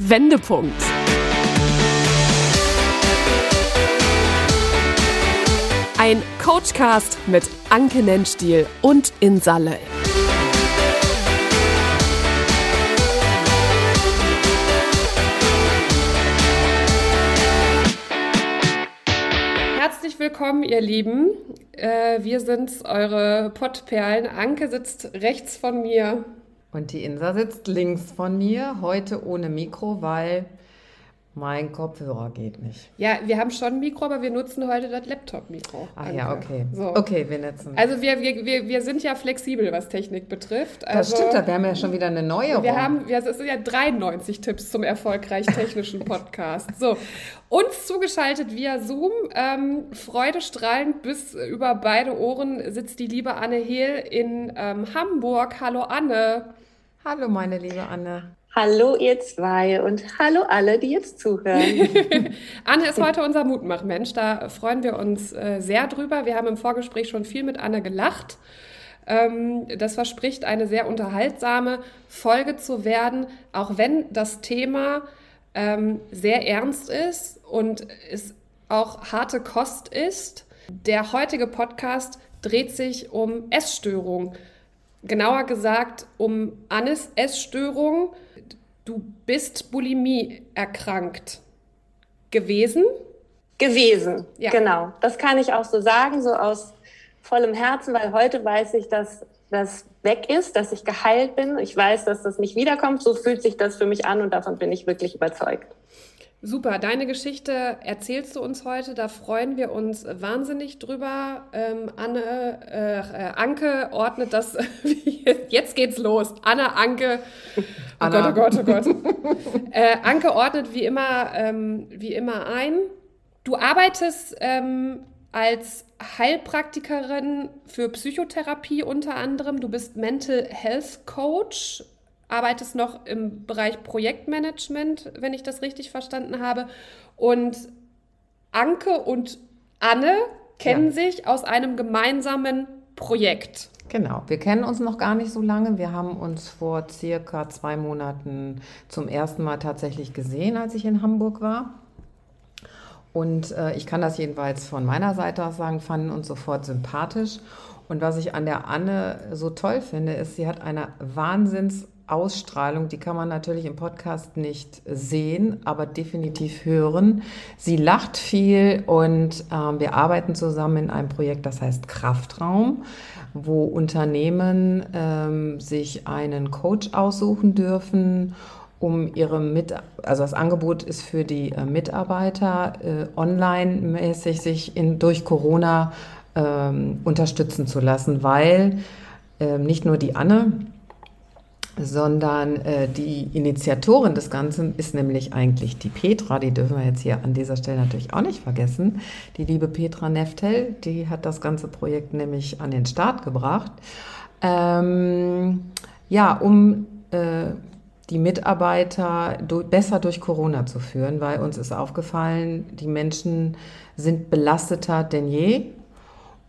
Wendepunkt. Ein Coachcast mit Anke Nennstiel und Insalle. Herzlich willkommen, ihr Lieben. Äh, wir sind eure Pottperlen. Anke sitzt rechts von mir. Und die Insa sitzt links von mir, heute ohne Mikro, weil mein Kopfhörer geht nicht. Ja, wir haben schon ein Mikro, aber wir nutzen heute das Laptop-Mikro. Ah ja, okay. So. Okay, wir nutzen. Also wir, wir, wir, sind ja flexibel, was Technik betrifft. Also das stimmt, wir haben ja schon wieder eine neue. Wir haben, ja, es sind ja 93 Tipps zum erfolgreich technischen Podcast. So, uns zugeschaltet via Zoom, ähm, freudestrahlend bis über beide Ohren sitzt die liebe Anne Hehl in ähm, Hamburg. Hallo Anne. Hallo meine liebe Anne. Hallo ihr zwei und hallo alle, die jetzt zuhören. Anne ist heute unser Mutmachmensch, da freuen wir uns äh, sehr drüber. Wir haben im Vorgespräch schon viel mit Anne gelacht. Ähm, das verspricht eine sehr unterhaltsame Folge zu werden, auch wenn das Thema ähm, sehr ernst ist und es auch harte Kost ist. Der heutige Podcast dreht sich um Essstörung. Genauer gesagt um Annes Essstörung Du bist Bulimie erkrankt gewesen? Gewesen, ja. genau. Das kann ich auch so sagen, so aus vollem Herzen, weil heute weiß ich, dass das weg ist, dass ich geheilt bin. Ich weiß, dass das nicht wiederkommt. So fühlt sich das für mich an und davon bin ich wirklich überzeugt. Super, deine Geschichte erzählst du uns heute, da freuen wir uns wahnsinnig drüber. Ähm, Anne, äh, äh Anke ordnet das, jetzt geht's los. Anne, Anke, oh Anna. Gott, oh Gott, oh Gott. äh, Anke ordnet wie immer, ähm, wie immer ein. Du arbeitest ähm, als Heilpraktikerin für Psychotherapie unter anderem. Du bist Mental Health Coach arbeitest noch im Bereich Projektmanagement, wenn ich das richtig verstanden habe. Und Anke und Anne kennen ja. sich aus einem gemeinsamen Projekt. Genau, wir kennen uns noch gar nicht so lange. Wir haben uns vor circa zwei Monaten zum ersten Mal tatsächlich gesehen, als ich in Hamburg war. Und äh, ich kann das jedenfalls von meiner Seite aus sagen, fanden uns sofort sympathisch. Und was ich an der Anne so toll finde, ist, sie hat eine Wahnsinns Ausstrahlung, die kann man natürlich im Podcast nicht sehen, aber definitiv hören. Sie lacht viel und ähm, wir arbeiten zusammen in einem Projekt, das heißt Kraftraum, wo Unternehmen ähm, sich einen Coach aussuchen dürfen um ihre mit, also das Angebot ist für die äh, Mitarbeiter äh, online-mäßig sich in, durch Corona ähm, unterstützen zu lassen, weil äh, nicht nur die Anne, sondern äh, die Initiatorin des Ganzen ist nämlich eigentlich die Petra, die dürfen wir jetzt hier an dieser Stelle natürlich auch nicht vergessen. Die liebe Petra Neftel, die hat das ganze Projekt nämlich an den Start gebracht. Ähm, ja, um äh, die Mitarbeiter do besser durch Corona zu führen, weil uns ist aufgefallen, die Menschen sind belasteter denn je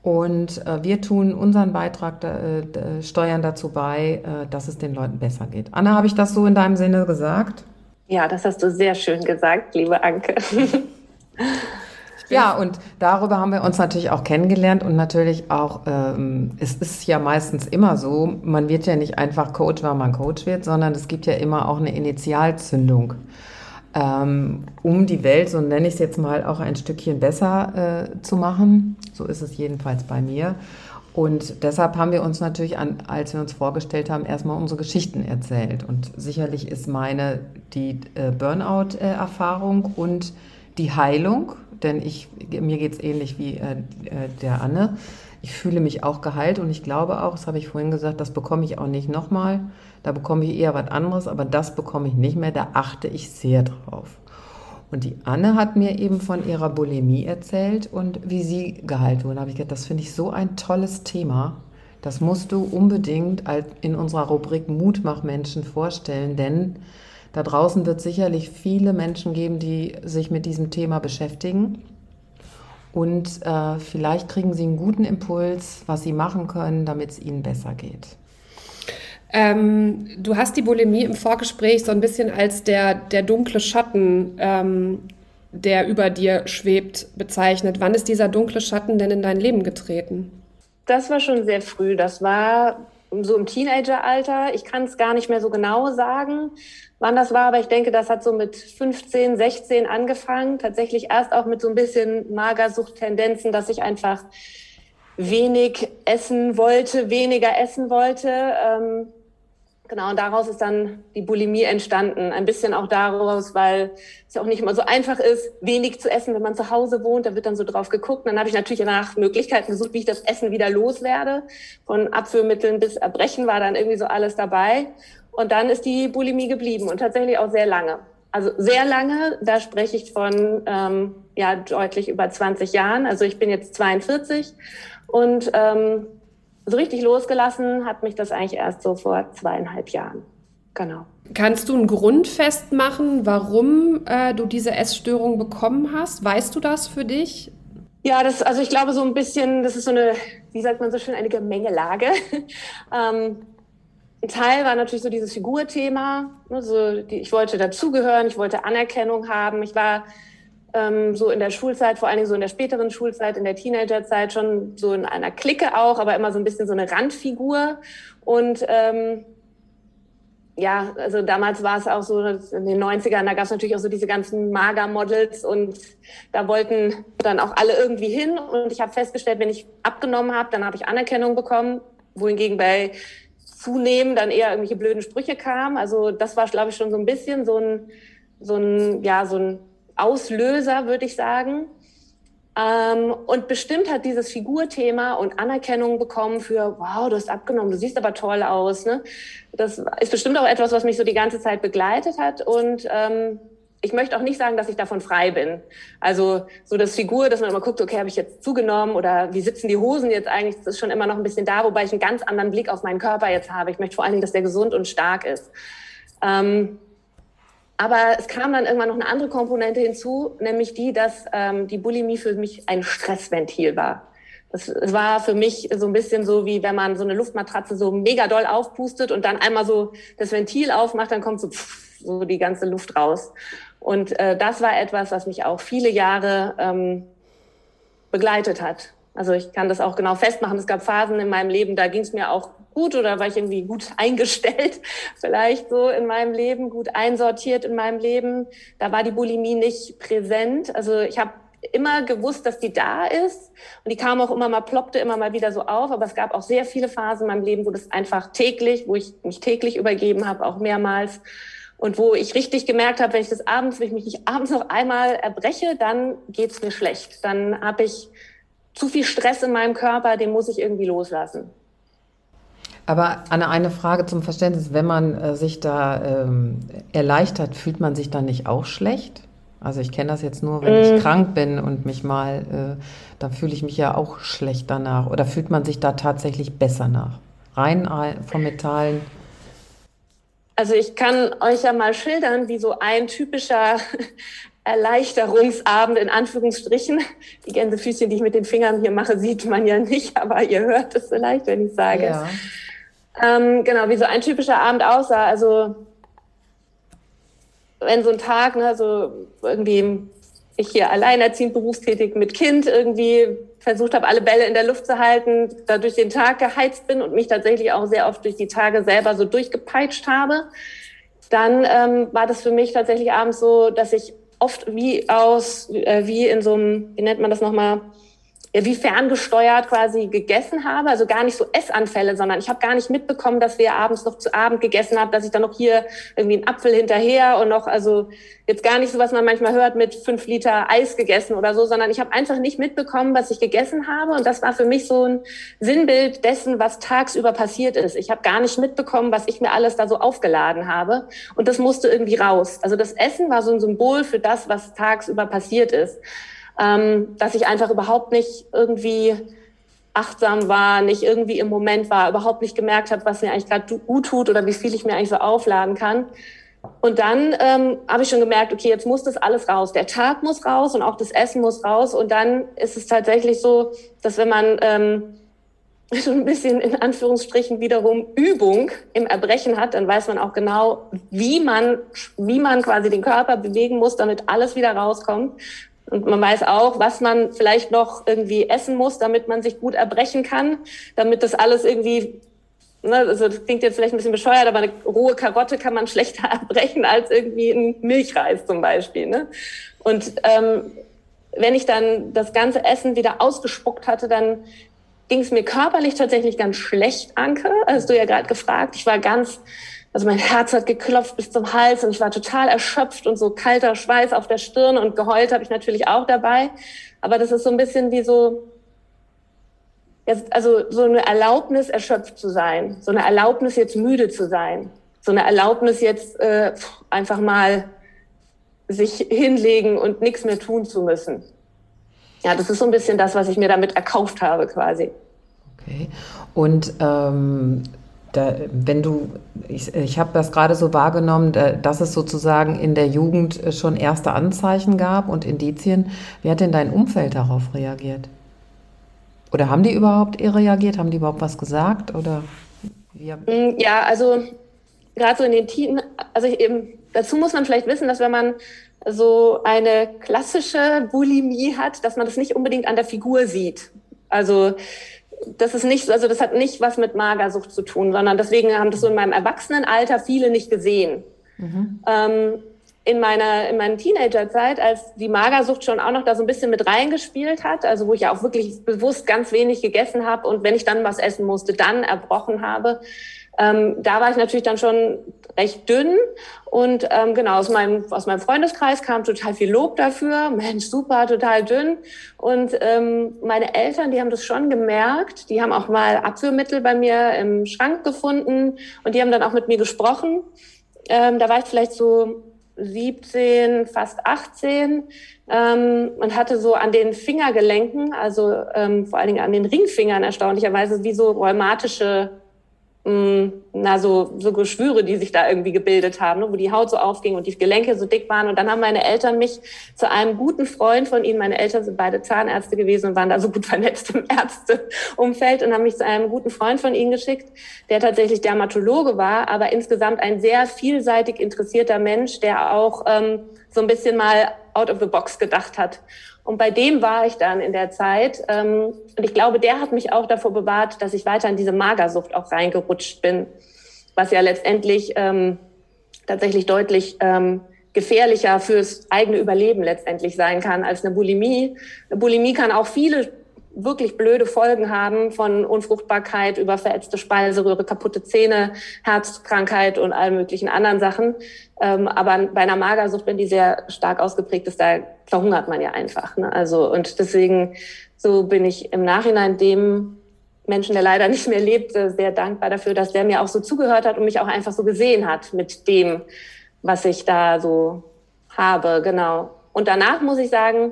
und äh, wir tun unseren Beitrag, äh, steuern dazu bei, äh, dass es den Leuten besser geht. Anna, habe ich das so in deinem Sinne gesagt? Ja, das hast du sehr schön gesagt, liebe Anke. ja, und darüber haben wir uns natürlich auch kennengelernt und natürlich auch, ähm, es ist ja meistens immer so, man wird ja nicht einfach Coach, weil man Coach wird, sondern es gibt ja immer auch eine Initialzündung ähm, um die Welt, so nenne ich es jetzt mal, auch ein Stückchen besser äh, zu machen. So ist es jedenfalls bei mir. Und deshalb haben wir uns natürlich, an, als wir uns vorgestellt haben, erstmal unsere Geschichten erzählt. Und sicherlich ist meine die äh, Burnout-Erfahrung und die Heilung, denn ich, mir geht es ähnlich wie äh, äh, der Anne. Ich fühle mich auch geheilt und ich glaube auch, das habe ich vorhin gesagt, das bekomme ich auch nicht nochmal. Da bekomme ich eher was anderes, aber das bekomme ich nicht mehr. Da achte ich sehr drauf. Und die Anne hat mir eben von ihrer Bulimie erzählt und wie sie geheilt wurde. Da habe ich gedacht, das finde ich so ein tolles Thema. Das musst du unbedingt in unserer Rubrik Mutmachmenschen vorstellen, denn da draußen wird sicherlich viele Menschen geben, die sich mit diesem Thema beschäftigen. Und äh, vielleicht kriegen sie einen guten Impuls, was sie machen können, damit es ihnen besser geht. Ähm, du hast die Bulimie im Vorgespräch so ein bisschen als der, der dunkle Schatten, ähm, der über dir schwebt, bezeichnet. Wann ist dieser dunkle Schatten denn in dein Leben getreten? Das war schon sehr früh. Das war so im Teenageralter. Ich kann es gar nicht mehr so genau sagen, wann das war, aber ich denke, das hat so mit 15, 16 angefangen. Tatsächlich erst auch mit so ein bisschen Magersucht-Tendenzen, dass ich einfach wenig essen wollte, weniger essen wollte. Ähm, Genau, und daraus ist dann die Bulimie entstanden. Ein bisschen auch daraus, weil es ja auch nicht immer so einfach ist, wenig zu essen, wenn man zu Hause wohnt. Da wird dann so drauf geguckt. dann habe ich natürlich nach Möglichkeiten gesucht, wie ich das Essen wieder loswerde. Von Abführmitteln bis Erbrechen war dann irgendwie so alles dabei. Und dann ist die Bulimie geblieben und tatsächlich auch sehr lange. Also sehr lange, da spreche ich von ähm, ja deutlich über 20 Jahren. Also ich bin jetzt 42 und ähm, so richtig losgelassen hat mich das eigentlich erst so vor zweieinhalb Jahren. Genau. Kannst du einen Grund festmachen, warum äh, du diese Essstörung bekommen hast? Weißt du das für dich? Ja, das, also ich glaube so ein bisschen, das ist so eine, wie sagt man so schön, eine Gemengelage. ähm, ein Teil war natürlich so dieses Figurthema. Also die, ich wollte dazugehören, ich wollte Anerkennung haben. Ich war ähm, so in der Schulzeit, vor allen Dingen so in der späteren Schulzeit, in der Teenagerzeit schon so in einer Clique auch, aber immer so ein bisschen so eine Randfigur. Und ähm, ja, also damals war es auch so, in den 90ern, da gab es natürlich auch so diese ganzen Mager-Models und da wollten dann auch alle irgendwie hin. Und ich habe festgestellt, wenn ich abgenommen habe, dann habe ich Anerkennung bekommen, wohingegen bei Zunehmen dann eher irgendwelche blöden Sprüche kamen. Also das war, glaube ich, schon so ein bisschen so ein, so ein, ja, so ein Auslöser, würde ich sagen. Ähm, und bestimmt hat dieses Figurthema und Anerkennung bekommen für, wow, du hast abgenommen, du siehst aber toll aus. Ne? Das ist bestimmt auch etwas, was mich so die ganze Zeit begleitet hat. Und ähm, ich möchte auch nicht sagen, dass ich davon frei bin. Also so das Figur, dass man immer guckt, okay, habe ich jetzt zugenommen oder wie sitzen die Hosen jetzt eigentlich, das ist schon immer noch ein bisschen da, wobei ich einen ganz anderen Blick auf meinen Körper jetzt habe. Ich möchte vor allen Dingen, dass der gesund und stark ist. Ähm, aber es kam dann irgendwann noch eine andere Komponente hinzu, nämlich die, dass ähm, die Bulimie für mich ein Stressventil war. Das war für mich so ein bisschen so, wie wenn man so eine Luftmatratze so mega doll aufpustet und dann einmal so das Ventil aufmacht, dann kommt so, pff, so die ganze Luft raus. Und äh, das war etwas, was mich auch viele Jahre ähm, begleitet hat. Also ich kann das auch genau festmachen. Es gab Phasen in meinem Leben, da ging es mir auch gut oder war ich irgendwie gut eingestellt, vielleicht so in meinem Leben, gut einsortiert in meinem Leben. Da war die Bulimie nicht präsent. Also ich habe immer gewusst, dass die da ist und die kam auch immer mal, ploppte immer mal wieder so auf, aber es gab auch sehr viele Phasen in meinem Leben, wo das einfach täglich, wo ich mich täglich übergeben habe, auch mehrmals und wo ich richtig gemerkt habe, wenn ich das abends, wenn ich mich nicht abends noch einmal erbreche, dann geht's mir schlecht. Dann habe ich zu viel Stress in meinem Körper, den muss ich irgendwie loslassen. Aber Anne, eine Frage zum Verständnis. Wenn man äh, sich da ähm, erleichtert, fühlt man sich dann nicht auch schlecht? Also ich kenne das jetzt nur, wenn mm. ich krank bin und mich mal, äh, dann fühle ich mich ja auch schlecht danach. Oder fühlt man sich da tatsächlich besser nach? Rein vom Metallen? Also ich kann euch ja mal schildern, wie so ein typischer Erleichterungsabend in Anführungsstrichen. Die Gänsefüßchen, die ich mit den Fingern hier mache, sieht man ja nicht, aber ihr hört es vielleicht, wenn ich sage. Ja. Ähm, genau, wie so ein typischer Abend aussah. Also wenn so ein Tag, ne, so irgendwie ich hier alleinerziehend berufstätig mit Kind irgendwie versucht habe, alle Bälle in der Luft zu halten, da durch den Tag geheizt bin und mich tatsächlich auch sehr oft durch die Tage selber so durchgepeitscht habe, dann ähm, war das für mich tatsächlich abends so, dass ich oft wie aus, äh, wie in so einem, wie nennt man das nochmal, wie ferngesteuert quasi gegessen habe, also gar nicht so Essanfälle, sondern ich habe gar nicht mitbekommen, dass wir abends noch zu Abend gegessen haben, dass ich dann noch hier irgendwie einen Apfel hinterher und noch, also jetzt gar nicht so, was man manchmal hört, mit fünf Liter Eis gegessen oder so, sondern ich habe einfach nicht mitbekommen, was ich gegessen habe und das war für mich so ein Sinnbild dessen, was tagsüber passiert ist. Ich habe gar nicht mitbekommen, was ich mir alles da so aufgeladen habe und das musste irgendwie raus. Also das Essen war so ein Symbol für das, was tagsüber passiert ist ähm, dass ich einfach überhaupt nicht irgendwie achtsam war, nicht irgendwie im Moment war, überhaupt nicht gemerkt habe, was mir eigentlich gerade gut tut oder wie viel ich mir eigentlich so aufladen kann. Und dann ähm, habe ich schon gemerkt, okay, jetzt muss das alles raus. Der Tag muss raus und auch das Essen muss raus. Und dann ist es tatsächlich so, dass wenn man ähm, schon ein bisschen in Anführungsstrichen wiederum Übung im Erbrechen hat, dann weiß man auch genau, wie man, wie man quasi den Körper bewegen muss, damit alles wieder rauskommt. Und man weiß auch, was man vielleicht noch irgendwie essen muss, damit man sich gut erbrechen kann, damit das alles irgendwie, ne, also das klingt jetzt vielleicht ein bisschen bescheuert, aber eine rohe Karotte kann man schlechter erbrechen als irgendwie ein Milchreis zum Beispiel. Ne? Und ähm, wenn ich dann das ganze Essen wieder ausgespuckt hatte, dann ging es mir körperlich tatsächlich ganz schlecht, Anke. Hast du ja gerade gefragt. Ich war ganz, also mein Herz hat geklopft bis zum Hals und ich war total erschöpft und so kalter Schweiß auf der Stirn und geheult habe ich natürlich auch dabei. Aber das ist so ein bisschen wie so, also so eine Erlaubnis, erschöpft zu sein, so eine Erlaubnis, jetzt müde zu sein, so eine Erlaubnis, jetzt äh, einfach mal sich hinlegen und nichts mehr tun zu müssen. Ja, das ist so ein bisschen das, was ich mir damit erkauft habe quasi. Okay. Und ähm, da, wenn du, ich, ich habe das gerade so wahrgenommen, dass es sozusagen in der Jugend schon erste Anzeichen gab und Indizien. Wie hat denn dein Umfeld darauf reagiert? Oder haben die überhaupt reagiert? Haben die überhaupt was gesagt? Oder wie? Mm, ja, also gerade so in den Tien, also eben, dazu muss man vielleicht wissen, dass wenn man so eine klassische Bulimie hat, dass man das nicht unbedingt an der Figur sieht. Also das ist nicht, also das hat nicht was mit Magersucht zu tun, sondern deswegen haben das so in meinem Erwachsenenalter viele nicht gesehen. Mhm. Ähm, in meiner in meiner Teenagerzeit, als die Magersucht schon auch noch da so ein bisschen mit reingespielt hat, also wo ich ja auch wirklich bewusst ganz wenig gegessen habe und wenn ich dann was essen musste, dann erbrochen habe, ähm, da war ich natürlich dann schon recht dünn und ähm, genau aus meinem aus meinem Freundeskreis kam total viel Lob dafür. Mensch, super, total dünn. Und ähm, meine Eltern, die haben das schon gemerkt. Die haben auch mal Abführmittel bei mir im Schrank gefunden und die haben dann auch mit mir gesprochen. Ähm, da war ich vielleicht so 17, fast 18 ähm, und hatte so an den Fingergelenken, also ähm, vor allen Dingen an den Ringfingern erstaunlicherweise, wie so rheumatische Mm, na, so, so Geschwüre, die sich da irgendwie gebildet haben, ne, wo die Haut so aufging und die Gelenke so dick waren. Und dann haben meine Eltern mich zu einem guten Freund von ihnen, meine Eltern sind beide Zahnärzte gewesen und waren da so gut vernetzt im Ärzteumfeld und haben mich zu einem guten Freund von ihnen geschickt, der tatsächlich Dermatologe war, aber insgesamt ein sehr vielseitig interessierter Mensch, der auch ähm, so ein bisschen mal out of the box gedacht hat. Und bei dem war ich dann in der Zeit. Ähm, und ich glaube, der hat mich auch davor bewahrt, dass ich weiter in diese Magersucht auch reingerutscht bin, was ja letztendlich ähm, tatsächlich deutlich ähm, gefährlicher fürs eigene Überleben letztendlich sein kann als eine Bulimie. Eine Bulimie kann auch viele wirklich blöde Folgen haben von Unfruchtbarkeit über verätzte Speiseröhre, kaputte Zähne, Herzkrankheit und allen möglichen anderen Sachen. Ähm, aber bei einer Magersucht, wenn die sehr stark ausgeprägt ist, da verhungert man ja einfach. Ne? Also und deswegen so bin ich im Nachhinein dem Menschen, der leider nicht mehr lebt, sehr dankbar dafür, dass der mir auch so zugehört hat und mich auch einfach so gesehen hat mit dem, was ich da so habe. Genau. Und danach muss ich sagen,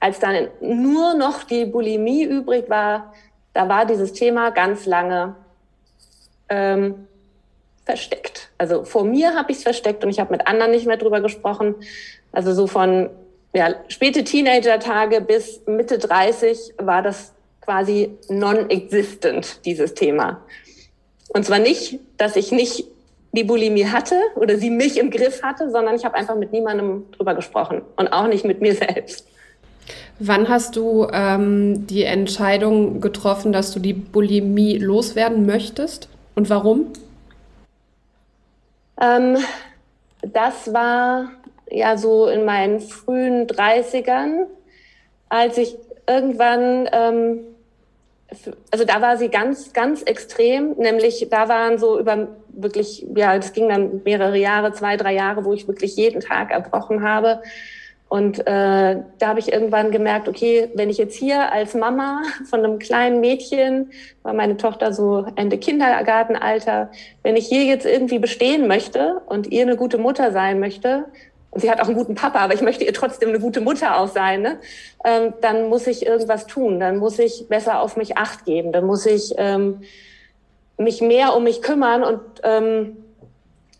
als dann nur noch die Bulimie übrig war, da war dieses Thema ganz lange ähm, versteckt. Also vor mir habe ich es versteckt und ich habe mit anderen nicht mehr drüber gesprochen. Also so von ja, späte Teenager-Tage bis Mitte 30 war das quasi non-existent, dieses Thema. Und zwar nicht, dass ich nicht die Bulimie hatte oder sie mich im Griff hatte, sondern ich habe einfach mit niemandem drüber gesprochen und auch nicht mit mir selbst. Wann hast du ähm, die Entscheidung getroffen, dass du die Bulimie loswerden möchtest und warum? Ähm, das war ja so in meinen frühen 30ern, als ich irgendwann, ähm, also da war sie ganz, ganz extrem, nämlich da waren so über wirklich, ja, das ging dann mehrere Jahre, zwei, drei Jahre, wo ich wirklich jeden Tag erbrochen habe. Und äh, da habe ich irgendwann gemerkt, okay, wenn ich jetzt hier als Mama von einem kleinen Mädchen, war meine Tochter so Ende Kindergartenalter, wenn ich hier jetzt irgendwie bestehen möchte und ihr eine gute Mutter sein möchte, und sie hat auch einen guten Papa, aber ich möchte ihr trotzdem eine gute Mutter auch sein, ne? ähm, dann muss ich irgendwas tun, dann muss ich besser auf mich acht geben, dann muss ich ähm, mich mehr um mich kümmern und ähm,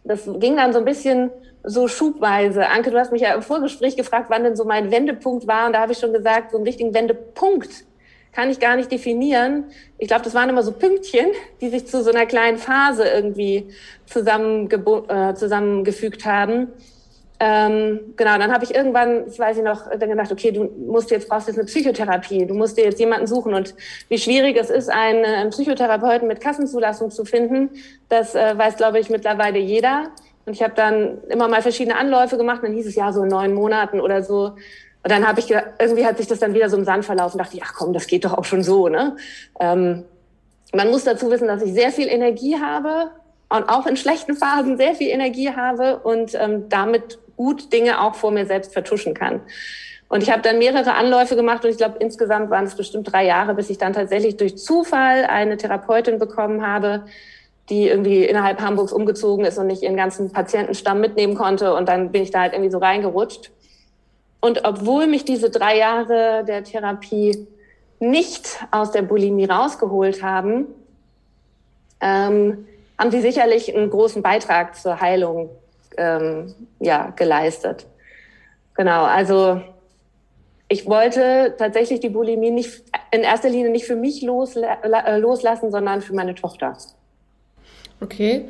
das ging dann so ein bisschen so schubweise. Anke, du hast mich ja im Vorgespräch gefragt, wann denn so mein Wendepunkt war. Und da habe ich schon gesagt, so einen richtigen Wendepunkt kann ich gar nicht definieren. Ich glaube, das waren immer so Pünktchen, die sich zu so einer kleinen Phase irgendwie äh, zusammengefügt haben. Ähm, genau, dann habe ich irgendwann, das weiß ich noch, dann gedacht, okay, du musst jetzt brauchst jetzt eine Psychotherapie, du musst dir jetzt jemanden suchen und wie schwierig es ist, einen, einen Psychotherapeuten mit Kassenzulassung zu finden, das äh, weiß, glaube ich, mittlerweile jeder. Und ich habe dann immer mal verschiedene Anläufe gemacht, dann hieß es ja so in neun Monaten oder so. Und dann habe ich irgendwie hat sich das dann wieder so im Sand verlaufen, dachte ich, ach komm, das geht doch auch schon so, ne? Ähm, man muss dazu wissen, dass ich sehr viel Energie habe und auch in schlechten Phasen sehr viel Energie habe und ähm, damit gut Dinge auch vor mir selbst vertuschen kann. Und ich habe dann mehrere Anläufe gemacht und ich glaube, insgesamt waren es bestimmt drei Jahre, bis ich dann tatsächlich durch Zufall eine Therapeutin bekommen habe, die irgendwie innerhalb Hamburgs umgezogen ist und nicht ihren ganzen Patientenstamm mitnehmen konnte. Und dann bin ich da halt irgendwie so reingerutscht. Und obwohl mich diese drei Jahre der Therapie nicht aus der Bulimie rausgeholt haben, ähm, haben sie sicherlich einen großen Beitrag zur Heilung ähm, ja, geleistet. Genau, also ich wollte tatsächlich die Bulimie nicht in erster Linie nicht für mich losla loslassen, sondern für meine Tochter. Okay.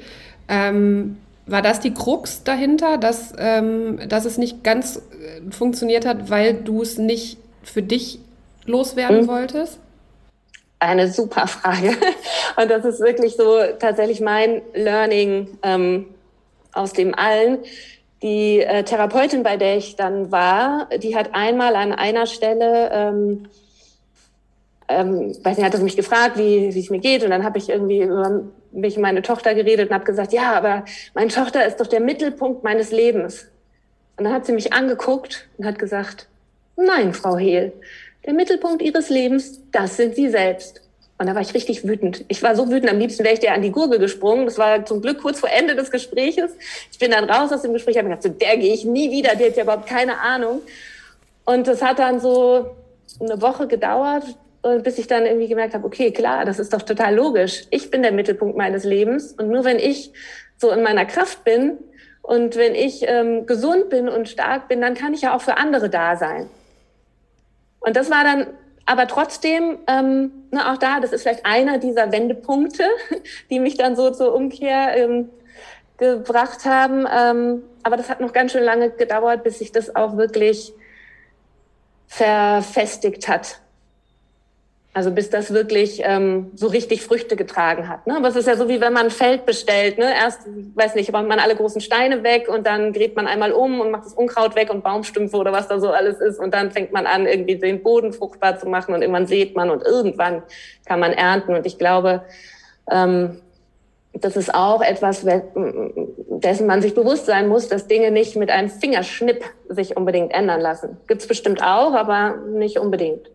Ähm, war das die Krux dahinter, dass, ähm, dass es nicht ganz äh, funktioniert hat, weil du es nicht für dich loswerden mhm. wolltest? Eine super Frage. Und das ist wirklich so tatsächlich mein Learning ähm, aus dem allen. Die äh, Therapeutin, bei der ich dann war, die hat einmal an einer Stelle, ähm, ähm, weiß nicht, hat sie mich gefragt, wie, wie es mir geht. Und dann habe ich irgendwie über mich meine Tochter geredet und habe gesagt, ja, aber meine Tochter ist doch der Mittelpunkt meines Lebens. Und dann hat sie mich angeguckt und hat gesagt, nein, Frau Hehl, der Mittelpunkt Ihres Lebens, das sind Sie selbst. Und da war ich richtig wütend. Ich war so wütend, am liebsten wäre ich dir an die Gurgel gesprungen. Das war zum Glück kurz vor Ende des Gespräches. Ich bin dann raus aus dem Gespräch, habe gedacht, so, der gehe ich nie wieder, der hat ja überhaupt keine Ahnung. Und das hat dann so eine Woche gedauert, bis ich dann irgendwie gemerkt habe, okay, klar, das ist doch total logisch. Ich bin der Mittelpunkt meines Lebens und nur wenn ich so in meiner Kraft bin und wenn ich ähm, gesund bin und stark bin, dann kann ich ja auch für andere da sein. Und das war dann aber trotzdem, ähm, ne, auch da, das ist vielleicht einer dieser Wendepunkte, die mich dann so zur Umkehr ähm, gebracht haben. Ähm, aber das hat noch ganz schön lange gedauert, bis sich das auch wirklich verfestigt hat. Also bis das wirklich ähm, so richtig Früchte getragen hat. Ne? Aber es ist ja so, wie wenn man ein Feld bestellt. Ne? Erst, weiß nicht, räumt man alle großen Steine weg und dann gräbt man einmal um und macht das Unkraut weg und Baumstümpfe oder was da so alles ist. Und dann fängt man an, irgendwie den Boden fruchtbar zu machen und irgendwann sät man und irgendwann kann man ernten. Und ich glaube, ähm, das ist auch etwas, dessen man sich bewusst sein muss, dass Dinge nicht mit einem Fingerschnipp sich unbedingt ändern lassen. Gibt's bestimmt auch, aber nicht unbedingt.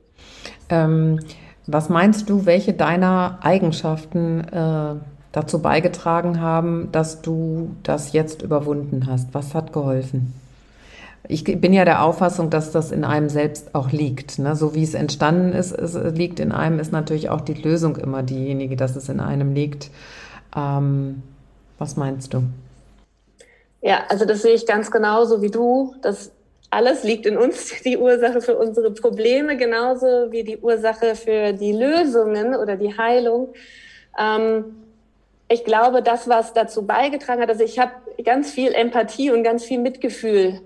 Ähm was meinst du, welche deiner Eigenschaften äh, dazu beigetragen haben, dass du das jetzt überwunden hast? Was hat geholfen? Ich bin ja der Auffassung, dass das in einem selbst auch liegt. Ne? So wie es entstanden ist, es liegt in einem, ist natürlich auch die Lösung immer diejenige, dass es in einem liegt. Ähm, was meinst du? Ja, also das sehe ich ganz genauso wie du. Das alles liegt in uns, die Ursache für unsere Probleme, genauso wie die Ursache für die Lösungen oder die Heilung. Ähm, ich glaube, das, was dazu beigetragen hat, also ich habe ganz viel Empathie und ganz viel Mitgefühl,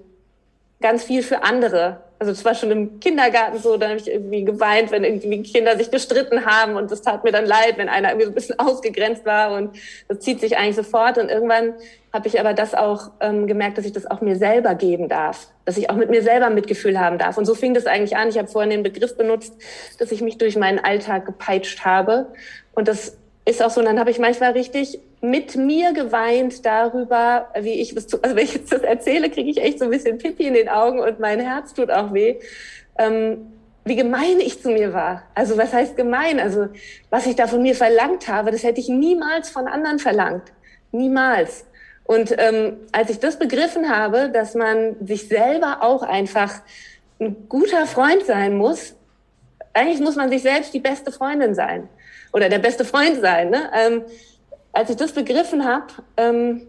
ganz viel für andere. Also es war schon im Kindergarten so, da habe ich irgendwie geweint, wenn irgendwie Kinder sich gestritten haben und das tat mir dann leid, wenn einer irgendwie so ein bisschen ausgegrenzt war und das zieht sich eigentlich sofort und irgendwann habe ich aber das auch ähm, gemerkt, dass ich das auch mir selber geben darf, dass ich auch mit mir selber Mitgefühl haben darf. Und so fing das eigentlich an. Ich habe vorhin den Begriff benutzt, dass ich mich durch meinen Alltag gepeitscht habe. Und das ist auch so. Und dann habe ich manchmal richtig mit mir geweint darüber, wie ich das, also wenn ich jetzt das erzähle, kriege ich echt so ein bisschen Pipi in den Augen und mein Herz tut auch weh. Ähm, wie gemein ich zu mir war. Also was heißt gemein? Also was ich da von mir verlangt habe, das hätte ich niemals von anderen verlangt. Niemals. Und ähm, als ich das begriffen habe, dass man sich selber auch einfach ein guter Freund sein muss, eigentlich muss man sich selbst die beste Freundin sein oder der beste Freund sein. Ne? Ähm, als ich das begriffen habe, ähm,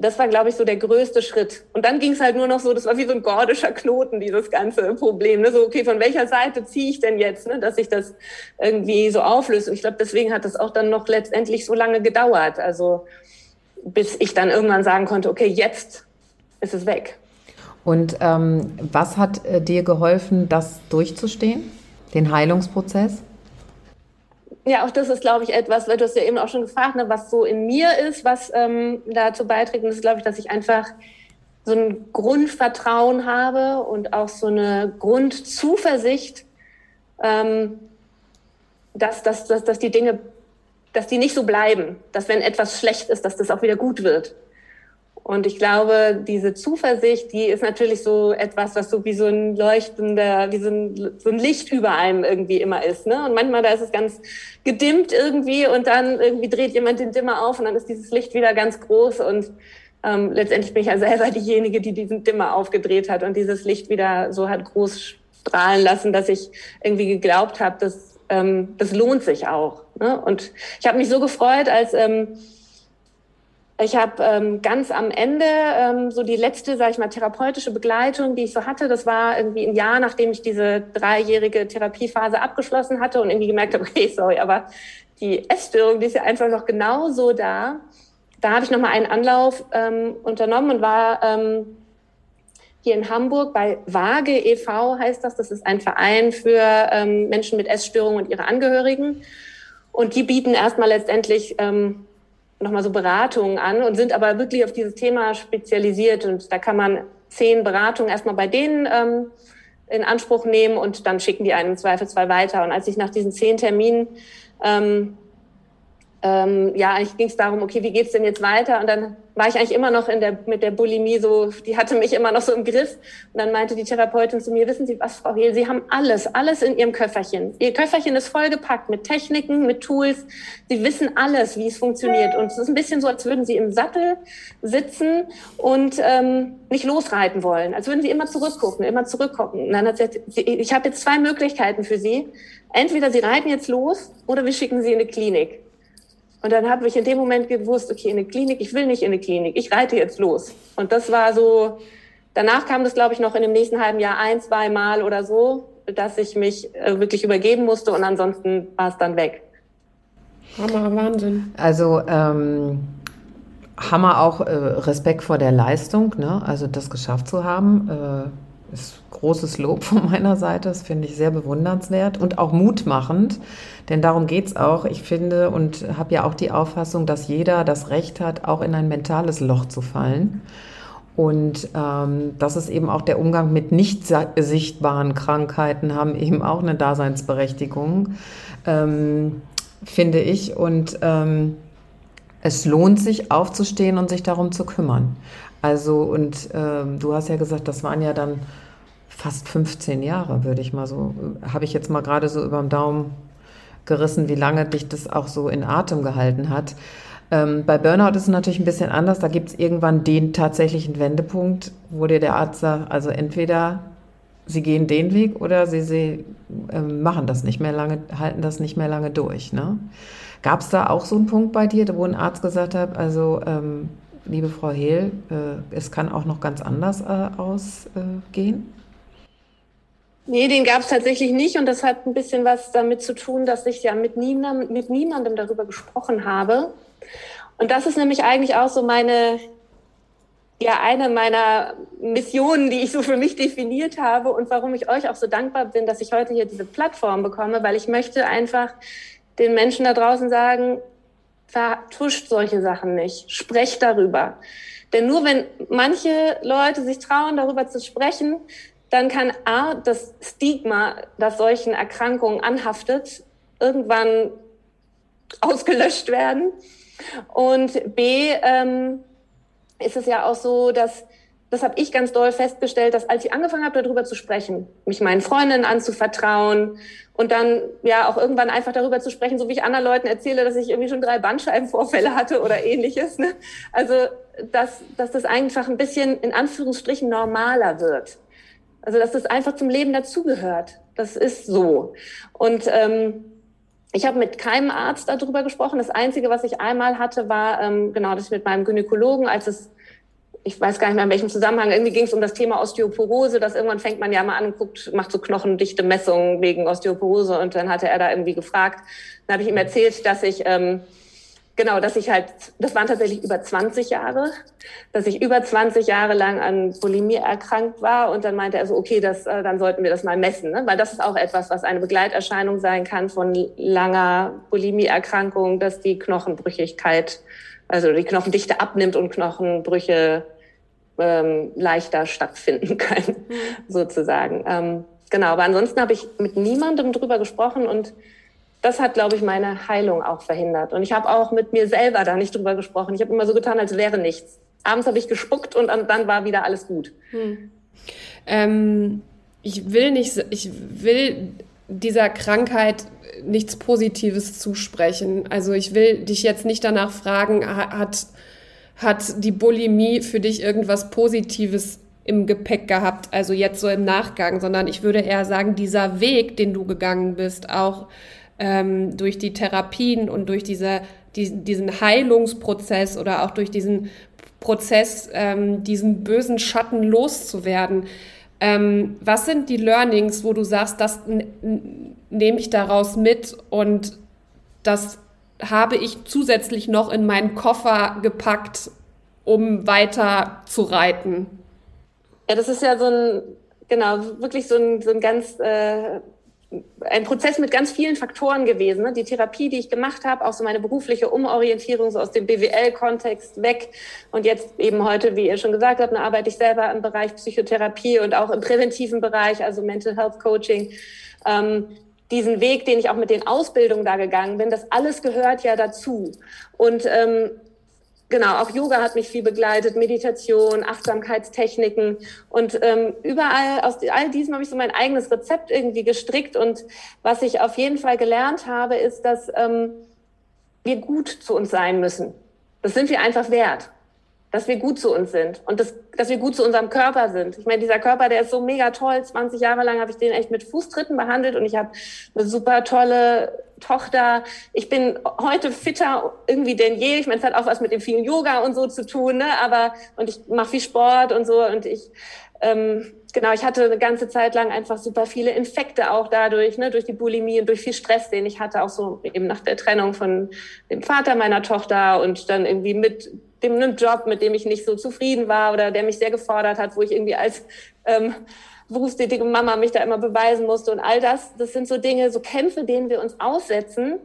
das war, glaube ich, so der größte Schritt. Und dann ging es halt nur noch so, das war wie so ein gordischer Knoten, dieses ganze Problem. Ne? So, okay, von welcher Seite ziehe ich denn jetzt, ne? dass sich das irgendwie so auflöst. Und ich glaube, deswegen hat das auch dann noch letztendlich so lange gedauert. Also bis ich dann irgendwann sagen konnte, okay, jetzt ist es weg. Und ähm, was hat äh, dir geholfen, das durchzustehen, den Heilungsprozess? Ja, auch das ist, glaube ich, etwas, weil du hast ja eben auch schon gefragt, ne, was so in mir ist, was ähm, dazu beiträgt. Und das ist, glaube ich, dass ich einfach so ein Grundvertrauen habe und auch so eine Grundzuversicht, ähm, dass, dass, dass, dass die Dinge, dass die nicht so bleiben, dass wenn etwas schlecht ist, dass das auch wieder gut wird. Und ich glaube, diese Zuversicht, die ist natürlich so etwas, was so wie so ein leuchtender, wie so ein, so ein Licht über einem irgendwie immer ist. Ne? Und manchmal da ist es ganz gedimmt irgendwie und dann irgendwie dreht jemand den Dimmer auf und dann ist dieses Licht wieder ganz groß und ähm, letztendlich bin ich ja selber diejenige, die diesen Dimmer aufgedreht hat und dieses Licht wieder so hat groß strahlen lassen, dass ich irgendwie geglaubt habe, dass ähm, das lohnt sich auch. Ne? Und ich habe mich so gefreut, als ähm, ich habe ähm, ganz am Ende ähm, so die letzte, sage ich mal, therapeutische Begleitung, die ich so hatte. Das war irgendwie ein Jahr, nachdem ich diese dreijährige Therapiephase abgeschlossen hatte und irgendwie gemerkt habe, okay, sorry, aber die Essstörung, die ist ja einfach noch genauso da. Da habe ich nochmal einen Anlauf ähm, unternommen und war ähm, hier in Hamburg bei Waage e.V. heißt das. Das ist ein Verein für ähm, Menschen mit Essstörungen und ihre Angehörigen. Und die bieten erstmal letztendlich ähm, nochmal so Beratungen an und sind aber wirklich auf dieses Thema spezialisiert. Und da kann man zehn Beratungen erstmal bei denen ähm, in Anspruch nehmen und dann schicken die einen im Zweifelsfall weiter. Und als ich nach diesen zehn Terminen ähm, ähm, ja, eigentlich ging es darum, okay, wie geht's denn jetzt weiter? Und dann war ich eigentlich immer noch in der, mit der Bulimie so, die hatte mich immer noch so im Griff. Und dann meinte die Therapeutin zu mir, wissen Sie was, Frau Hehl, Sie haben alles, alles in Ihrem Köfferchen. Ihr Köfferchen ist vollgepackt mit Techniken, mit Tools. Sie wissen alles, wie es funktioniert. Und es ist ein bisschen so, als würden Sie im Sattel sitzen und ähm, nicht losreiten wollen. Als würden Sie immer zurückgucken, immer zurückgucken. Und dann hat sie gesagt, ich habe jetzt zwei Möglichkeiten für Sie. Entweder Sie reiten jetzt los oder wir schicken Sie in eine Klinik. Und dann habe ich in dem Moment gewusst, okay, in eine Klinik, ich will nicht in eine Klinik, ich reite jetzt los. Und das war so, danach kam das, glaube ich, noch in dem nächsten halben Jahr ein, zwei Mal oder so, dass ich mich äh, wirklich übergeben musste und ansonsten war es dann weg. Hammer, Wahnsinn. Also ähm, Hammer auch äh, Respekt vor der Leistung, ne? also das geschafft zu haben. Äh ist großes Lob von meiner Seite. Das finde ich sehr bewundernswert und auch mutmachend, denn darum geht es auch. Ich finde und habe ja auch die Auffassung, dass jeder das Recht hat, auch in ein mentales Loch zu fallen. Und ähm, das ist eben auch der Umgang mit nicht sichtbaren Krankheiten, haben eben auch eine Daseinsberechtigung, ähm, finde ich. Und ähm, es lohnt sich aufzustehen und sich darum zu kümmern. Also, und ähm, du hast ja gesagt, das waren ja dann fast 15 Jahre, würde ich mal so, habe ich jetzt mal gerade so über den Daumen gerissen, wie lange dich das auch so in Atem gehalten hat. Ähm, bei Burnout ist es natürlich ein bisschen anders. Da gibt es irgendwann den tatsächlichen Wendepunkt, wo dir der Arzt sagt, also entweder sie gehen den Weg oder sie, sie äh, machen das nicht mehr lange, halten das nicht mehr lange durch. Ne? Gab es da auch so einen Punkt bei dir, wo ein Arzt gesagt hat, also ähm, liebe Frau Hehl, äh, es kann auch noch ganz anders äh, ausgehen? Nee, den gab es tatsächlich nicht und das hat ein bisschen was damit zu tun, dass ich ja mit, niemandem, mit niemandem darüber gesprochen habe. Und das ist nämlich eigentlich auch so meine, ja, eine meiner Missionen, die ich so für mich definiert habe und warum ich euch auch so dankbar bin, dass ich heute hier diese Plattform bekomme, weil ich möchte einfach den Menschen da draußen sagen, vertuscht solche Sachen nicht. Sprecht darüber. Denn nur wenn manche Leute sich trauen, darüber zu sprechen, dann kann A, das Stigma, das solchen Erkrankungen anhaftet, irgendwann ausgelöscht werden. Und B, ähm, ist es ja auch so, dass das habe ich ganz doll festgestellt, dass als ich angefangen habe, darüber zu sprechen, mich meinen Freundinnen anzuvertrauen und dann ja auch irgendwann einfach darüber zu sprechen, so wie ich anderen Leuten erzähle, dass ich irgendwie schon drei Bandscheibenvorfälle hatte oder ähnliches. Ne? Also, dass, dass das einfach ein bisschen in Anführungsstrichen normaler wird. Also, dass das einfach zum Leben dazugehört. Das ist so. Und ähm, ich habe mit keinem Arzt darüber gesprochen. Das Einzige, was ich einmal hatte, war ähm, genau das mit meinem Gynäkologen, als es ich weiß gar nicht mehr in welchem Zusammenhang, irgendwie ging es um das Thema Osteoporose, dass irgendwann fängt man ja mal an und guckt, macht so knochendichte Messungen wegen Osteoporose und dann hatte er da irgendwie gefragt. Dann habe ich ihm erzählt, dass ich ähm, genau, dass ich halt, das waren tatsächlich über 20 Jahre, dass ich über 20 Jahre lang an Bulimie erkrankt war und dann meinte er so, okay, das, äh, dann sollten wir das mal messen, ne? weil das ist auch etwas, was eine Begleiterscheinung sein kann von langer Bulimie-Erkrankung, dass die Knochenbrüchigkeit, also die Knochendichte abnimmt und Knochenbrüche ähm, leichter stattfinden können, mhm. sozusagen. Ähm, genau, aber ansonsten habe ich mit niemandem drüber gesprochen und das hat, glaube ich, meine Heilung auch verhindert. Und ich habe auch mit mir selber da nicht drüber gesprochen. Ich habe immer so getan, als wäre nichts. Abends habe ich gespuckt und dann war wieder alles gut. Hm. Ähm, ich will nicht, ich will dieser Krankheit nichts Positives zusprechen. Also ich will dich jetzt nicht danach fragen, hat, hat die Bulimie für dich irgendwas Positives im Gepäck gehabt, also jetzt so im Nachgang, sondern ich würde eher sagen, dieser Weg, den du gegangen bist, auch ähm, durch die Therapien und durch diese, die, diesen Heilungsprozess oder auch durch diesen Prozess, ähm, diesen bösen Schatten loszuwerden. Ähm, was sind die Learnings, wo du sagst, das nehme ich daraus mit und das habe ich zusätzlich noch in meinen Koffer gepackt, um weiter zu reiten? Ja, das ist ja so ein, genau, wirklich so ein, so ein ganz äh, ein Prozess mit ganz vielen Faktoren gewesen. Ne? Die Therapie, die ich gemacht habe, auch so meine berufliche Umorientierung so aus dem BWL-Kontext weg. Und jetzt eben heute, wie ihr schon gesagt habt, ne, arbeite ich selber im Bereich Psychotherapie und auch im präventiven Bereich, also Mental Health Coaching. Ähm, diesen Weg, den ich auch mit den Ausbildungen da gegangen bin, das alles gehört ja dazu. Und ähm, genau, auch Yoga hat mich viel begleitet, Meditation, Achtsamkeitstechniken. Und ähm, überall aus all diesem habe ich so mein eigenes Rezept irgendwie gestrickt. Und was ich auf jeden Fall gelernt habe, ist, dass ähm, wir gut zu uns sein müssen. Das sind wir einfach wert dass wir gut zu uns sind und das, dass wir gut zu unserem Körper sind. Ich meine, dieser Körper, der ist so mega toll. 20 Jahre lang habe ich den echt mit Fußtritten behandelt und ich habe eine super tolle Tochter. Ich bin heute fitter irgendwie denn je. Ich meine, es hat auch was mit dem vielen Yoga und so zu tun, ne? Aber und ich mache viel Sport und so und ich ähm, genau, ich hatte eine ganze Zeit lang einfach super viele Infekte auch dadurch, ne, durch die Bulimie und durch viel Stress, den ich hatte, auch so eben nach der Trennung von dem Vater meiner Tochter und dann irgendwie mit dem einem Job, mit dem ich nicht so zufrieden war oder der mich sehr gefordert hat, wo ich irgendwie als ähm, berufstätige Mama mich da immer beweisen musste und all das, das sind so Dinge, so Kämpfe, denen wir uns aussetzen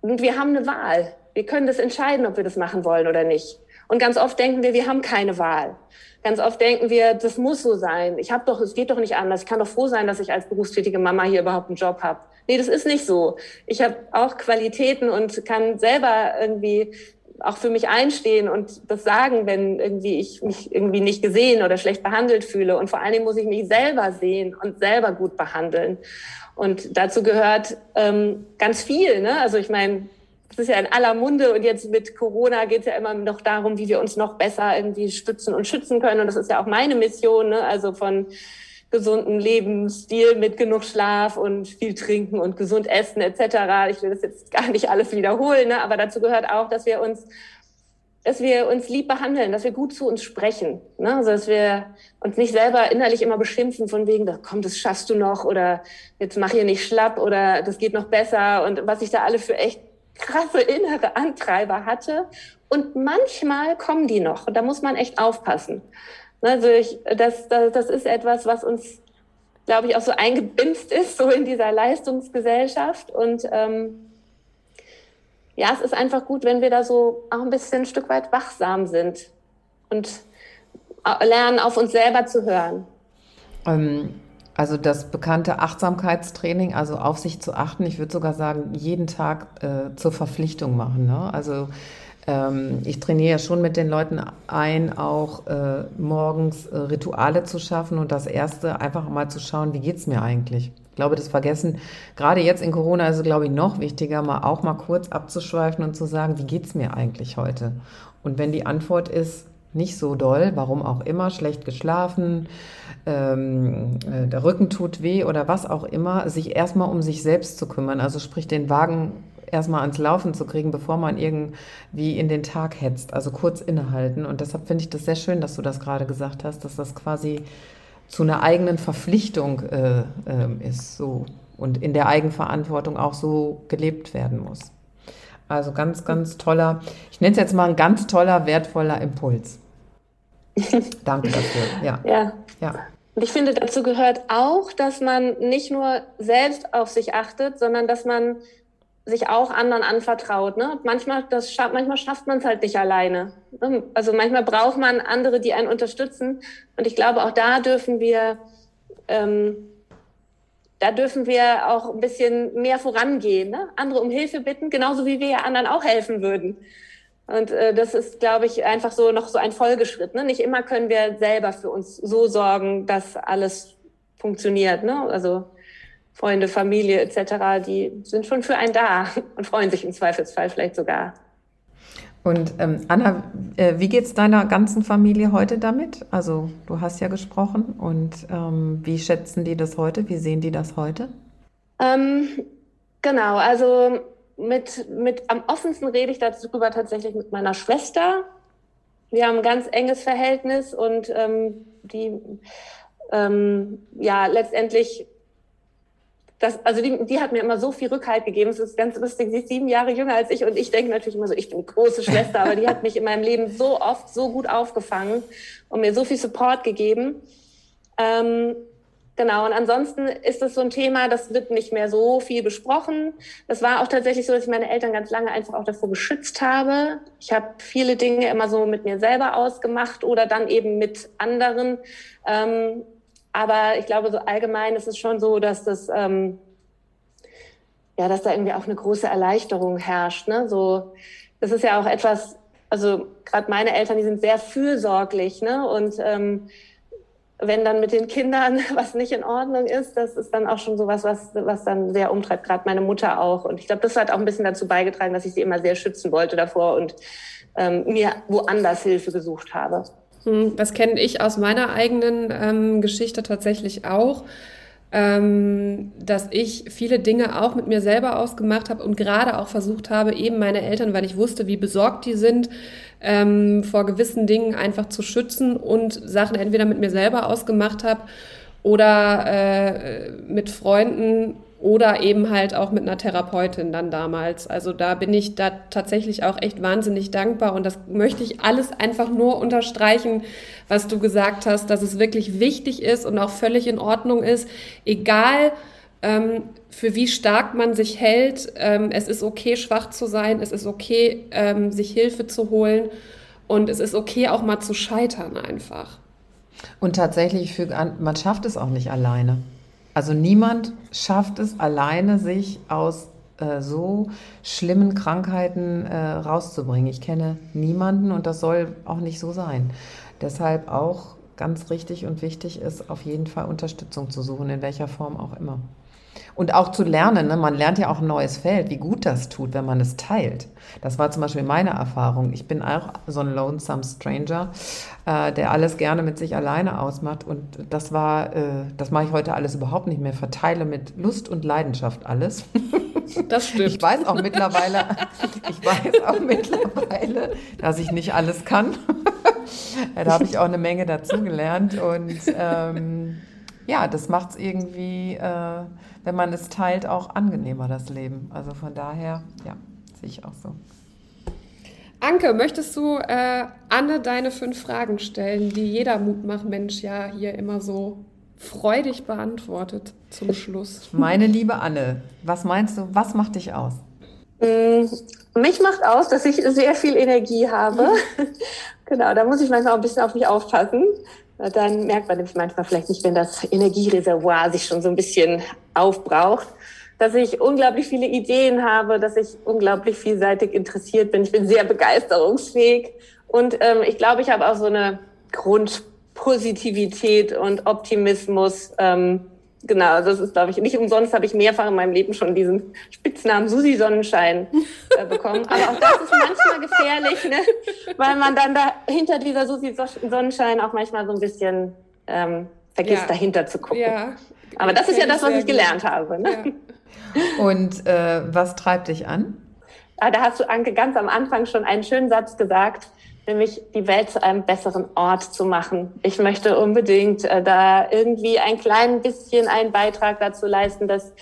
und wir haben eine Wahl. Wir können das entscheiden, ob wir das machen wollen oder nicht. Und ganz oft denken wir, wir haben keine Wahl. Ganz oft denken wir, das muss so sein. Ich habe doch, es geht doch nicht anders. Ich kann doch froh sein, dass ich als berufstätige Mama hier überhaupt einen Job habe. Nee, das ist nicht so. Ich habe auch Qualitäten und kann selber irgendwie auch für mich einstehen und das sagen, wenn irgendwie ich mich irgendwie nicht gesehen oder schlecht behandelt fühle. Und vor allen Dingen muss ich mich selber sehen und selber gut behandeln. Und dazu gehört ähm, ganz viel. Ne? Also ich meine, das ist ja in aller Munde und jetzt mit Corona geht es ja immer noch darum, wie wir uns noch besser irgendwie stützen und schützen können. Und das ist ja auch meine Mission, ne? also von gesunden Lebensstil mit genug Schlaf und viel trinken und gesund essen etc. Ich will das jetzt gar nicht alles wiederholen, ne? aber dazu gehört auch, dass wir uns dass wir uns lieb behandeln, dass wir gut zu uns sprechen, ne? also dass wir uns nicht selber innerlich immer beschimpfen von wegen, komm, das schaffst du noch oder jetzt mach hier nicht schlapp oder das geht noch besser und was ich da alle für echt krasse innere Antreiber hatte. Und manchmal kommen die noch und da muss man echt aufpassen. Also ich, das, das, das ist etwas, was uns, glaube ich, auch so eingebimst ist, so in dieser Leistungsgesellschaft. Und ähm, ja, es ist einfach gut, wenn wir da so auch ein bisschen ein Stück weit wachsam sind und lernen, auf uns selber zu hören. Ähm, also das bekannte Achtsamkeitstraining, also auf sich zu achten, ich würde sogar sagen, jeden Tag äh, zur Verpflichtung machen. Ne? Also ich trainiere ja schon mit den Leuten ein, auch äh, morgens äh, Rituale zu schaffen und das erste einfach mal zu schauen, wie geht es mir eigentlich? Ich glaube, das Vergessen, gerade jetzt in Corona ist es, glaube ich, noch wichtiger, mal auch mal kurz abzuschweifen und zu sagen, wie geht es mir eigentlich heute? Und wenn die Antwort ist, nicht so doll, warum auch immer, schlecht geschlafen, ähm, äh, der Rücken tut weh oder was auch immer, sich erstmal um sich selbst zu kümmern. Also sprich den Wagen erstmal ans Laufen zu kriegen, bevor man irgendwie in den Tag hetzt. Also kurz innehalten. Und deshalb finde ich das sehr schön, dass du das gerade gesagt hast, dass das quasi zu einer eigenen Verpflichtung äh, äh, ist so und in der Eigenverantwortung auch so gelebt werden muss. Also ganz, ganz toller, ich nenne es jetzt mal ein ganz toller, wertvoller Impuls. Danke dafür. Ja. ja. ja. Und ich finde, dazu gehört auch, dass man nicht nur selbst auf sich achtet, sondern dass man sich auch anderen anvertraut. Ne? Manchmal, das, manchmal schafft man es halt nicht alleine. Ne? Also manchmal braucht man andere, die einen unterstützen. Und ich glaube, auch da dürfen wir, ähm, da dürfen wir auch ein bisschen mehr vorangehen. Ne? Andere um Hilfe bitten, genauso wie wir ja anderen auch helfen würden. Und äh, das ist, glaube ich, einfach so noch so ein Folgeschritt. Ne? Nicht immer können wir selber für uns so sorgen, dass alles funktioniert. Ne? Also Freunde, Familie etc., die sind schon für einen da und freuen sich im Zweifelsfall vielleicht sogar. Und ähm, Anna, äh, wie geht es deiner ganzen Familie heute damit? Also du hast ja gesprochen und ähm, wie schätzen die das heute? Wie sehen die das heute? Ähm, genau, also mit, mit am offensten rede ich darüber tatsächlich mit meiner Schwester. Wir haben ein ganz enges Verhältnis und ähm, die ähm, ja letztendlich das, also die, die hat mir immer so viel Rückhalt gegeben. Es ist ganz lustig, sie ist sieben Jahre jünger als ich und ich denke natürlich immer so, ich bin große Schwester, aber die hat mich in meinem Leben so oft so gut aufgefangen und mir so viel Support gegeben. Ähm, genau, und ansonsten ist das so ein Thema, das wird nicht mehr so viel besprochen. Das war auch tatsächlich so, dass ich meine Eltern ganz lange einfach auch davor geschützt habe. Ich habe viele Dinge immer so mit mir selber ausgemacht oder dann eben mit anderen. Ähm, aber ich glaube, so allgemein ist es schon so, dass das, ähm, ja, dass da irgendwie auch eine große Erleichterung herrscht. Ne? So, das ist ja auch etwas, also gerade meine Eltern, die sind sehr fürsorglich, ne? Und ähm, wenn dann mit den Kindern was nicht in Ordnung ist, das ist dann auch schon sowas, was, was dann sehr umtreibt, gerade meine Mutter auch. Und ich glaube, das hat auch ein bisschen dazu beigetragen, dass ich sie immer sehr schützen wollte davor und ähm, mir woanders Hilfe gesucht habe. Hm, das kenne ich aus meiner eigenen ähm, Geschichte tatsächlich auch, ähm, dass ich viele Dinge auch mit mir selber ausgemacht habe und gerade auch versucht habe, eben meine Eltern, weil ich wusste, wie besorgt die sind, ähm, vor gewissen Dingen einfach zu schützen und Sachen entweder mit mir selber ausgemacht habe oder äh, mit Freunden oder eben halt auch mit einer Therapeutin dann damals. Also da bin ich da tatsächlich auch echt wahnsinnig dankbar und das möchte ich alles einfach nur unterstreichen, was du gesagt hast, dass es wirklich wichtig ist und auch völlig in Ordnung ist, egal ähm, für wie stark man sich hält. Ähm, es ist okay, schwach zu sein, es ist okay, ähm, sich Hilfe zu holen und es ist okay, auch mal zu scheitern einfach. Und tatsächlich, für, man schafft es auch nicht alleine. Also niemand schafft es alleine, sich aus äh, so schlimmen Krankheiten äh, rauszubringen. Ich kenne niemanden und das soll auch nicht so sein. Deshalb auch ganz richtig und wichtig ist, auf jeden Fall Unterstützung zu suchen, in welcher Form auch immer. Und auch zu lernen, ne? man lernt ja auch ein neues Feld, wie gut das tut, wenn man es teilt. Das war zum Beispiel meine Erfahrung. Ich bin auch so ein lonesome Stranger, äh, der alles gerne mit sich alleine ausmacht. Und das war, äh, das mache ich heute alles überhaupt nicht mehr. Verteile mit Lust und Leidenschaft alles. Das stimmt. Ich weiß auch mittlerweile, ich weiß auch mittlerweile, dass ich nicht alles kann. da habe ich auch eine Menge dazugelernt. Und ähm, ja, das macht es irgendwie, äh, wenn man es teilt, auch angenehmer, das Leben. Also von daher, ja, sehe ich auch so. Anke, möchtest du äh, Anne deine fünf Fragen stellen, die jeder Mutmach-Mensch ja hier immer so freudig beantwortet zum Schluss? Meine liebe Anne, was meinst du, was macht dich aus? Mm, mich macht aus, dass ich sehr viel Energie habe. genau, da muss ich manchmal auch ein bisschen auf mich aufpassen dann merkt man nämlich manchmal vielleicht nicht, wenn das Energiereservoir sich schon so ein bisschen aufbraucht, dass ich unglaublich viele Ideen habe, dass ich unglaublich vielseitig interessiert bin. Ich bin sehr begeisterungsfähig und ähm, ich glaube, ich habe auch so eine Grundpositivität und Optimismus. Ähm, Genau, das ist, glaube ich, nicht umsonst habe ich mehrfach in meinem Leben schon diesen Spitznamen Susi Sonnenschein äh, bekommen. Aber auch das ist manchmal gefährlich, ne? weil man dann da hinter dieser Susi Sonnenschein auch manchmal so ein bisschen ähm, vergisst, ja. dahinter zu gucken. Ja. Aber das ist ja das, was ich gelernt habe. Ne? Ja. Und äh, was treibt dich an? Ah, da hast du, Anke, ganz am Anfang schon einen schönen Satz gesagt, nämlich die Welt zu einem besseren Ort zu machen. Ich möchte unbedingt äh, da irgendwie ein klein bisschen einen Beitrag dazu leisten, dass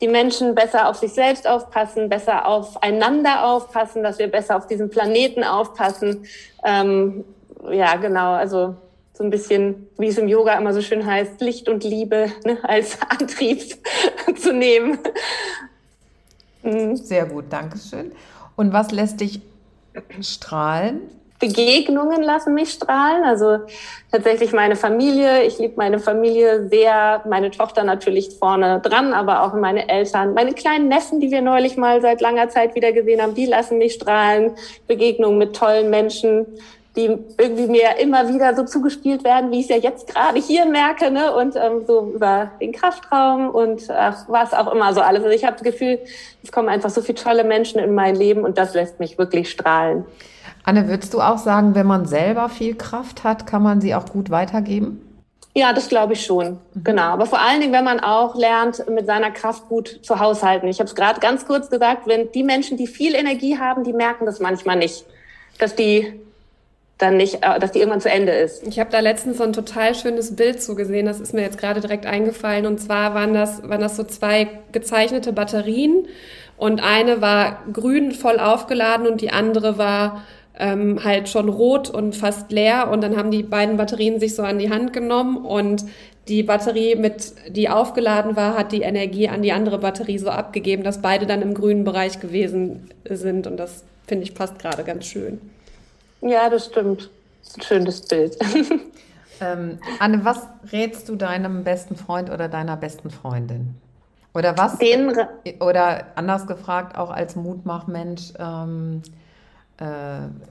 die Menschen besser auf sich selbst aufpassen, besser aufeinander aufpassen, dass wir besser auf diesen Planeten aufpassen. Ähm, ja, genau, also so ein bisschen, wie es im Yoga immer so schön heißt, Licht und Liebe ne, als Antrieb zu nehmen. Mhm. Sehr gut, danke schön. Und was lässt dich strahlen? Begegnungen lassen mich strahlen. Also tatsächlich meine Familie. Ich liebe meine Familie sehr. Meine Tochter natürlich vorne dran, aber auch meine Eltern. Meine kleinen Neffen, die wir neulich mal seit langer Zeit wieder gesehen haben, die lassen mich strahlen. Begegnungen mit tollen Menschen die irgendwie mir immer wieder so zugespielt werden, wie ich es ja jetzt gerade hier merke, ne? Und ähm, so über den Kraftraum und ach, was auch immer so alles. Also ich habe das Gefühl, es kommen einfach so viele tolle Menschen in mein Leben und das lässt mich wirklich strahlen. Anne, würdest du auch sagen, wenn man selber viel Kraft hat, kann man sie auch gut weitergeben? Ja, das glaube ich schon. Mhm. Genau. Aber vor allen Dingen, wenn man auch lernt, mit seiner Kraft gut zu haushalten. Ich habe es gerade ganz kurz gesagt, wenn die Menschen, die viel Energie haben, die merken das manchmal nicht, dass die dann nicht, äh, dass die irgendwann zu Ende ist. Ich habe da letztens so ein total schönes Bild zu gesehen, das ist mir jetzt gerade direkt eingefallen. Und zwar waren das, waren das so zwei gezeichnete Batterien und eine war grün voll aufgeladen und die andere war ähm, halt schon rot und fast leer. Und dann haben die beiden Batterien sich so an die Hand genommen und die Batterie, mit, die aufgeladen war, hat die Energie an die andere Batterie so abgegeben, dass beide dann im grünen Bereich gewesen sind. Und das finde ich passt gerade ganz schön. Ja, das stimmt. Das ist ein schönes Bild. Ähm, Anne, was rätst du deinem besten Freund oder deiner besten Freundin? Oder was? Den oder anders gefragt, auch als Mutmachmensch, ähm, äh,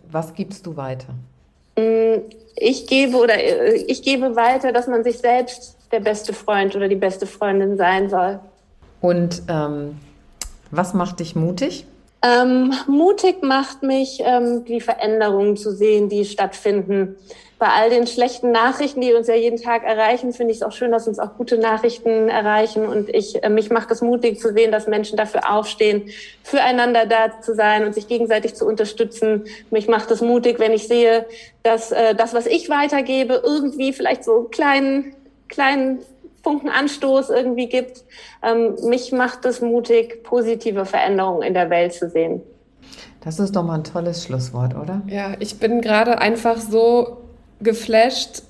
was gibst du weiter? Mm, ich gebe oder äh, ich gebe weiter, dass man sich selbst der beste Freund oder die beste Freundin sein soll. Und ähm, was macht dich mutig? Ähm, mutig macht mich, ähm, die Veränderungen zu sehen, die stattfinden. Bei all den schlechten Nachrichten, die uns ja jeden Tag erreichen, finde ich es auch schön, dass uns auch gute Nachrichten erreichen. Und ich, äh, mich macht es mutig zu sehen, dass Menschen dafür aufstehen, füreinander da zu sein und sich gegenseitig zu unterstützen. Mich macht es mutig, wenn ich sehe, dass äh, das, was ich weitergebe, irgendwie vielleicht so kleinen, kleinen Funkenanstoß irgendwie gibt. Ähm, mich macht es mutig, positive Veränderungen in der Welt zu sehen. Das ist doch mal ein tolles Schlusswort, oder? Ja, ich bin gerade einfach so geflasht,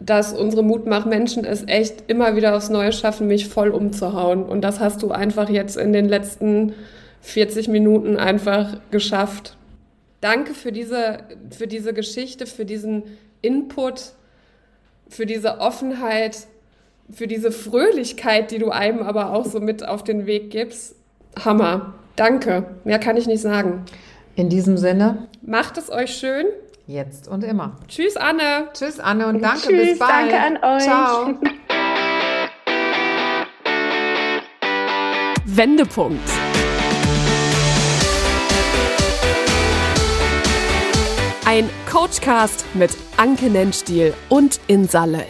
dass unsere Mutmachmenschen es echt immer wieder aufs Neue schaffen, mich voll umzuhauen. Und das hast du einfach jetzt in den letzten 40 Minuten einfach geschafft. Danke für diese, für diese Geschichte, für diesen Input, für diese Offenheit, für diese Fröhlichkeit, die du einem aber auch so mit auf den Weg gibst. Hammer. Danke. Mehr kann ich nicht sagen. In diesem Sinne. Macht es euch schön. Jetzt und immer. Tschüss, Anne. Tschüss, Anne, und danke. Tschüss, bis bald. Danke an euch. Ciao. Wendepunkt. Ein Coachcast mit Anke Nennstiel und Insalle.